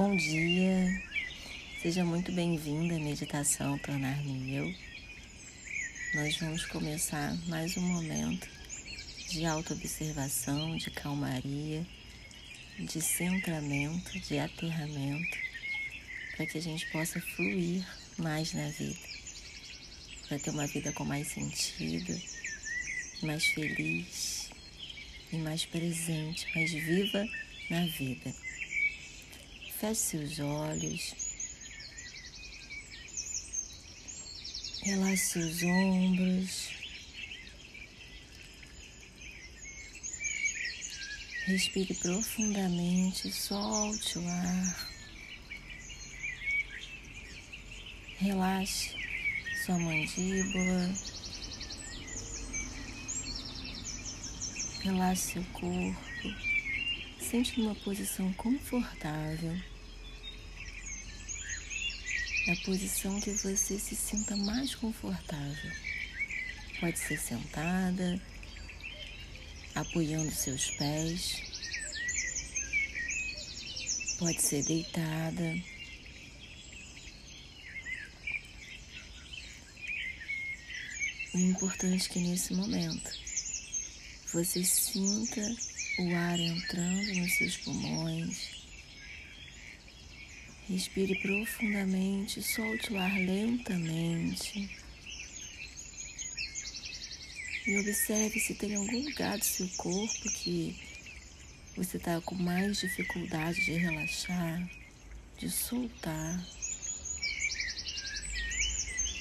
Bom dia, seja muito bem-vinda à meditação Tornar-me Eu. Nós vamos começar mais um momento de autoobservação, de calmaria, de centramento, de aterramento, para que a gente possa fluir mais na vida, para ter uma vida com mais sentido, mais feliz e mais presente, mais viva na vida. Feche seus olhos. Relaxe seus ombros. Respire profundamente, solte o ar. Relaxe sua mandíbula. Relaxe seu corpo. Sente numa posição confortável a posição que você se sinta mais confortável. Pode ser sentada, apoiando seus pés, pode ser deitada. O importante é que nesse momento você sinta o ar entrando nos seus pulmões Respire profundamente, solte o ar lentamente. E observe se tem algum lugar do seu corpo que você está com mais dificuldade de relaxar, de soltar.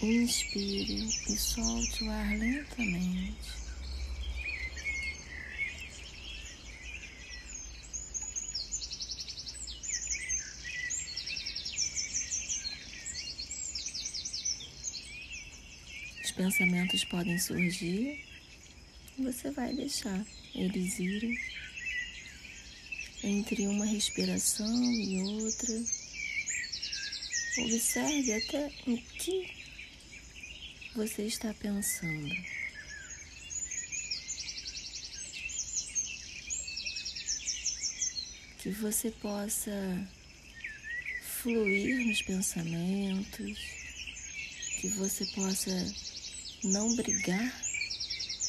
Inspire e solte o ar lentamente. Pensamentos podem surgir você vai deixar eles irem entre uma respiração e outra. Observe até o que você está pensando. Que você possa fluir nos pensamentos, que você possa não brigar,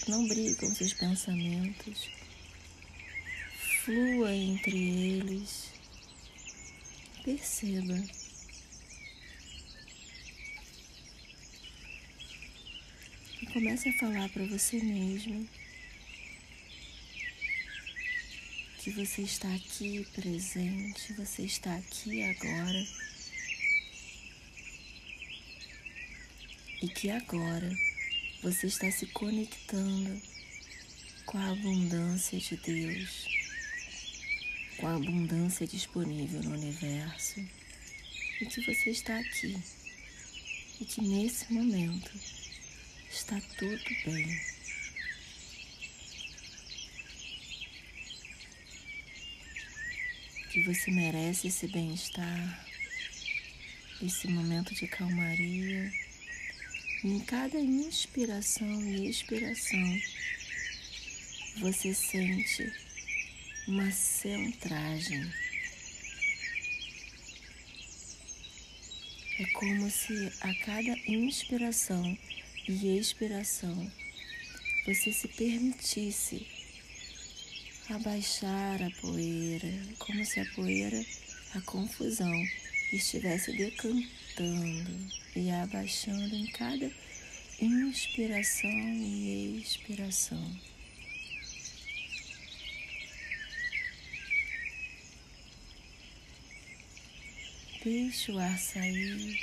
não brigue com seus pensamentos. Flua entre eles. Perceba. E comece a falar para você mesmo que você está aqui presente, você está aqui agora. E que agora você está se conectando com a abundância de Deus, com a abundância disponível no universo, e que você está aqui, e que nesse momento está tudo bem. Que você merece esse bem-estar, esse momento de calmaria em cada inspiração e expiração, você sente uma centragem. É como se a cada inspiração e expiração você se permitisse abaixar a poeira, como se a poeira, a confusão, estivesse decantando e abaixando em cada inspiração e expiração. Deixe o ar sair.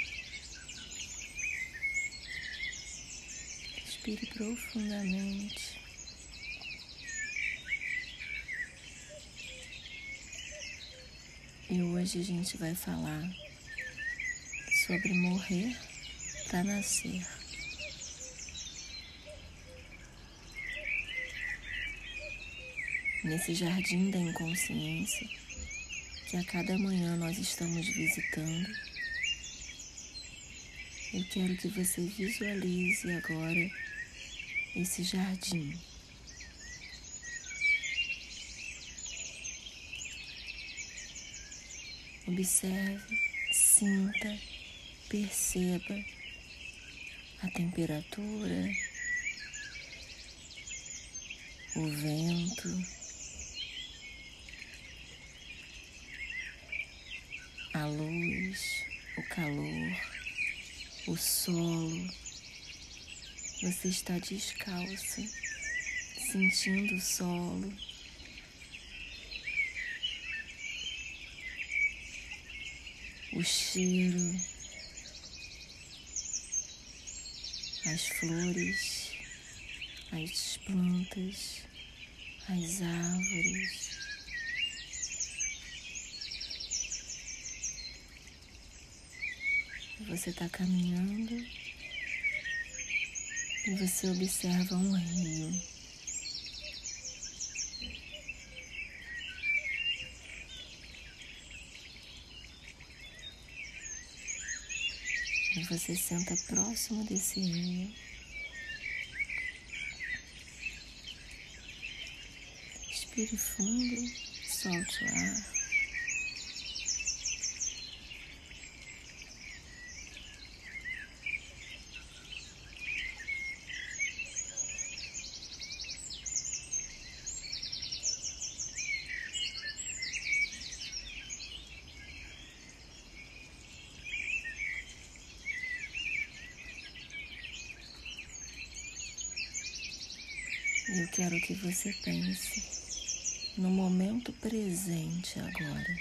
Respire profundamente. E hoje a gente vai falar sobre morrer para nascer. Nesse jardim da inconsciência que a cada manhã nós estamos visitando, eu quero que você visualize agora esse jardim. Observe, sinta, perceba a temperatura, o vento, a luz, o calor, o solo. Você está descalço, sentindo o solo. O cheiro, as flores, as plantas, as árvores. Você está caminhando e você observa um rio. Você senta próximo desse rio. Respire fundo, solte o ar. Eu quero que você pense no momento presente agora.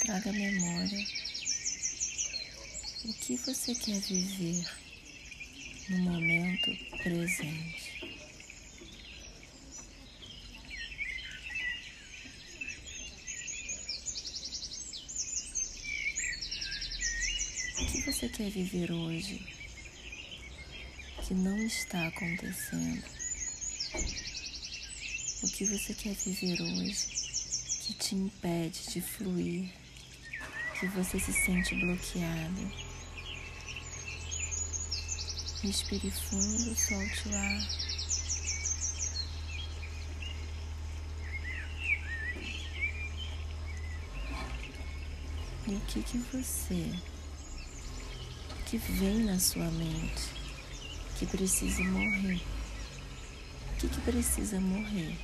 Traga a memória o que você quer viver no momento presente. Você quer viver hoje que não está acontecendo? O que você quer viver hoje que te impede de fluir, que você se sente bloqueado? Respire fundo, solte o ar. E o que que você que vem na sua mente que precisa morrer. O que, que precisa morrer?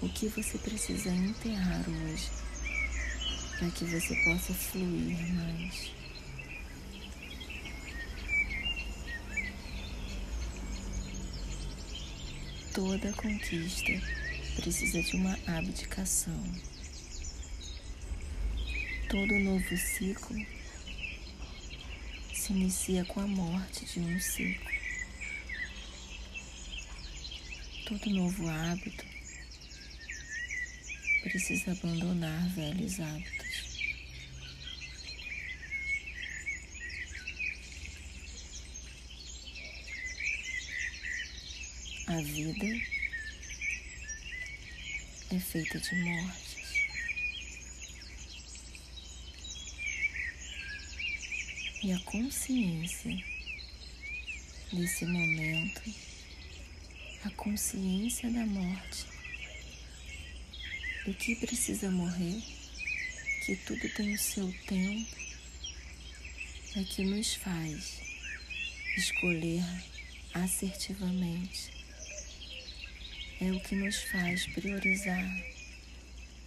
O que você precisa enterrar hoje para que você possa fluir mais? Toda conquista precisa de uma abdicação. Todo novo ciclo se inicia com a morte de um ciclo. Todo novo hábito precisa abandonar velhos hábitos. A vida é feita de morte. E a consciência desse momento, a consciência da morte, do que precisa morrer, que tudo tem o seu tempo, é que nos faz escolher assertivamente. É o que nos faz priorizar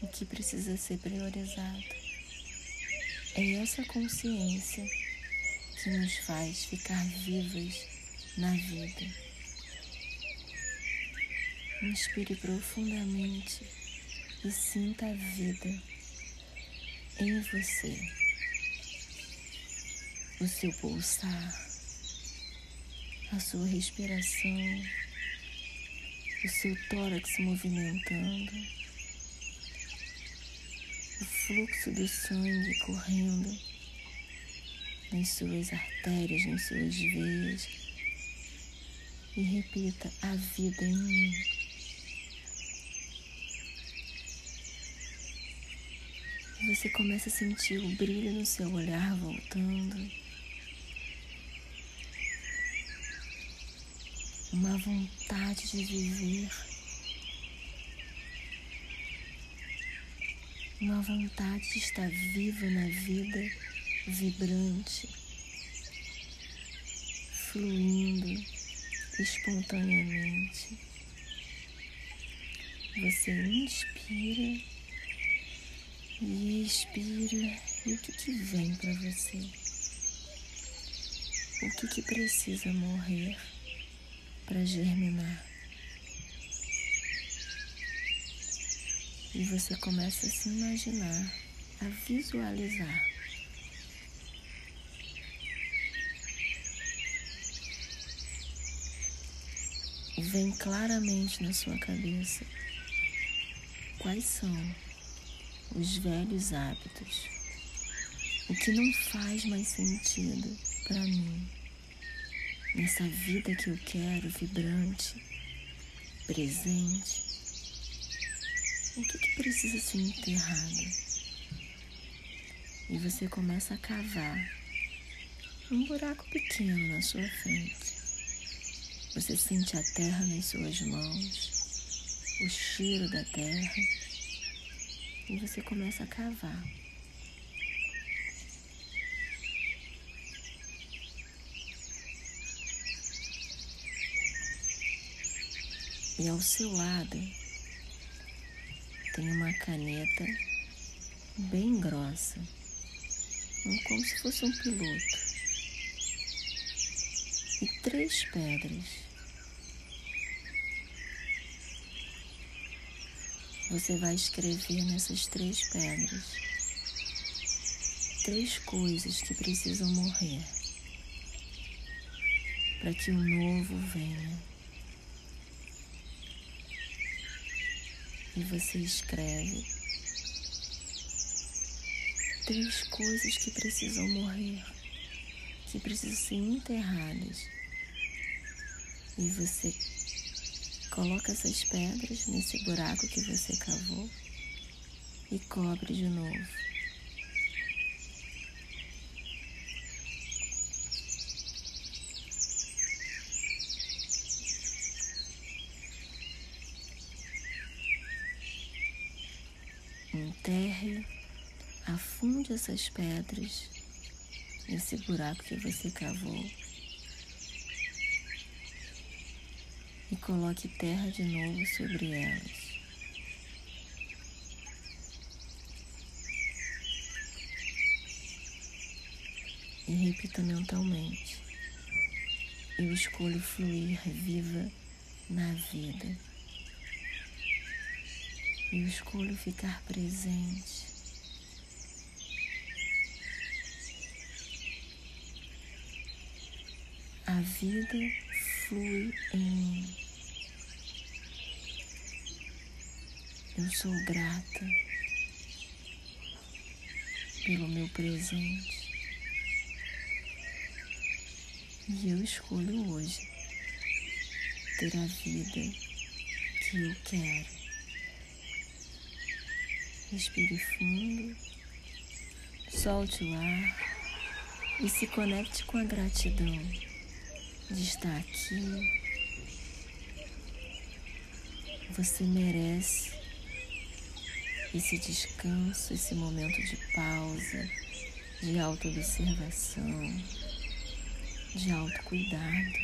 o que precisa ser priorizado. É essa consciência que nos faz ficar vivas na vida. Inspire profundamente e sinta a vida em você, o seu pulsar, a sua respiração, o seu tórax movimentando, o fluxo do sangue correndo nas suas artérias, nas suas veias. E repita: a vida em mim. E você começa a sentir o brilho no seu olhar voltando. Uma vontade de viver. Uma vontade de estar viva na vida, vibrante, fluindo espontaneamente. Você inspira e expira. E o que, que vem para você? O que, que precisa morrer para germinar? E você começa a se imaginar, a visualizar. Vem claramente na sua cabeça quais são os velhos hábitos, o que não faz mais sentido para mim nessa vida que eu quero, vibrante, presente. O que, que precisa ser enterrado? E você começa a cavar um buraco pequeno na sua frente. Você sente a terra nas suas mãos o cheiro da terra e você começa a cavar. E ao seu lado tem uma caneta bem grossa, como se fosse um piloto, e três pedras. Você vai escrever nessas três pedras três coisas que precisam morrer para que o novo venha. E você escreve três coisas que precisam morrer, que precisam ser enterradas. E você Coloca essas pedras nesse buraco que você cavou e cobre de novo. Enterre, afunde essas pedras nesse buraco que você cavou. Coloque terra de novo sobre elas. E repita mentalmente: Eu escolho fluir viva na vida. Eu escolho ficar presente. A vida flui em mim. Eu sou grata pelo meu presente e eu escolho hoje ter a vida que eu quero. Respire fundo, solte o ar e se conecte com a gratidão de estar aqui. Você merece esse descanso, esse momento de pausa, de autoobservação, de autocuidado,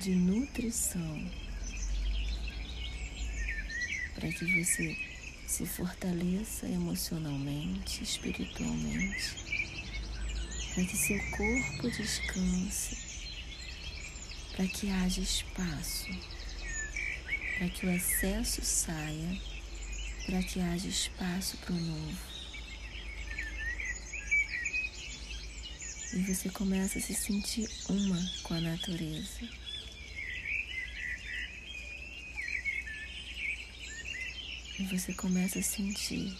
de nutrição, para que você se fortaleça emocionalmente, espiritualmente, para que seu corpo descanse para que haja espaço, para que o excesso saia, para que haja espaço para o novo. E você começa a se sentir uma com a natureza. E você começa a sentir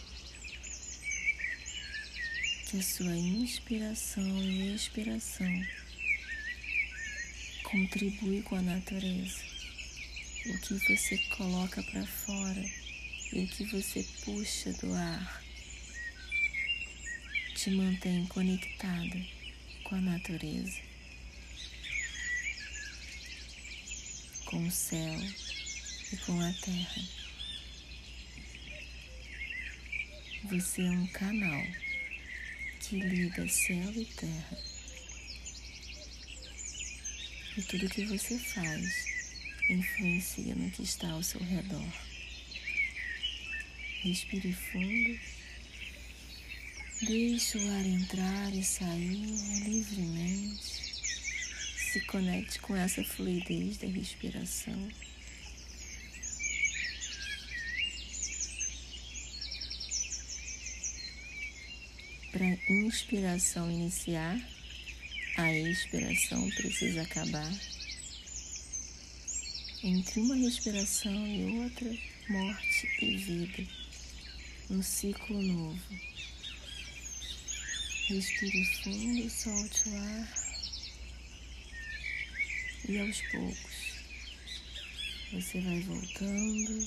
que a sua inspiração e expiração contribui com a natureza. O que você coloca para fora e o que você puxa do ar te mantém conectada com a natureza, com o céu e com a terra. Você é um canal que liga céu e terra. E tudo que você faz influencia no que está ao seu redor. Respire fundo. Deixe o ar entrar e sair livremente. Se conecte com essa fluidez da respiração. Para a inspiração iniciar, a expiração precisa acabar. Entre uma respiração e outra, morte e vida. Um ciclo novo. Respire fundo, solte o ar. E aos poucos, você vai voltando,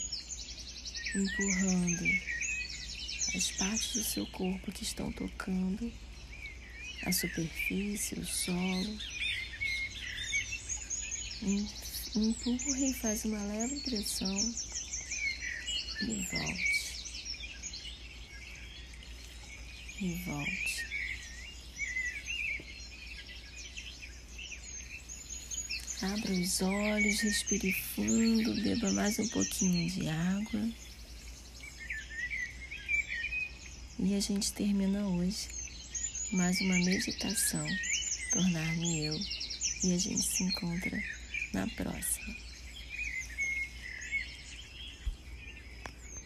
empurrando as partes do seu corpo que estão tocando a superfície, o solo. Empurre e faz uma leve pressão e volte. E volte. Abra os olhos, respire fundo, beba mais um pouquinho de água. E a gente termina hoje mais uma meditação, tornar-me eu, e a gente se encontra na próxima.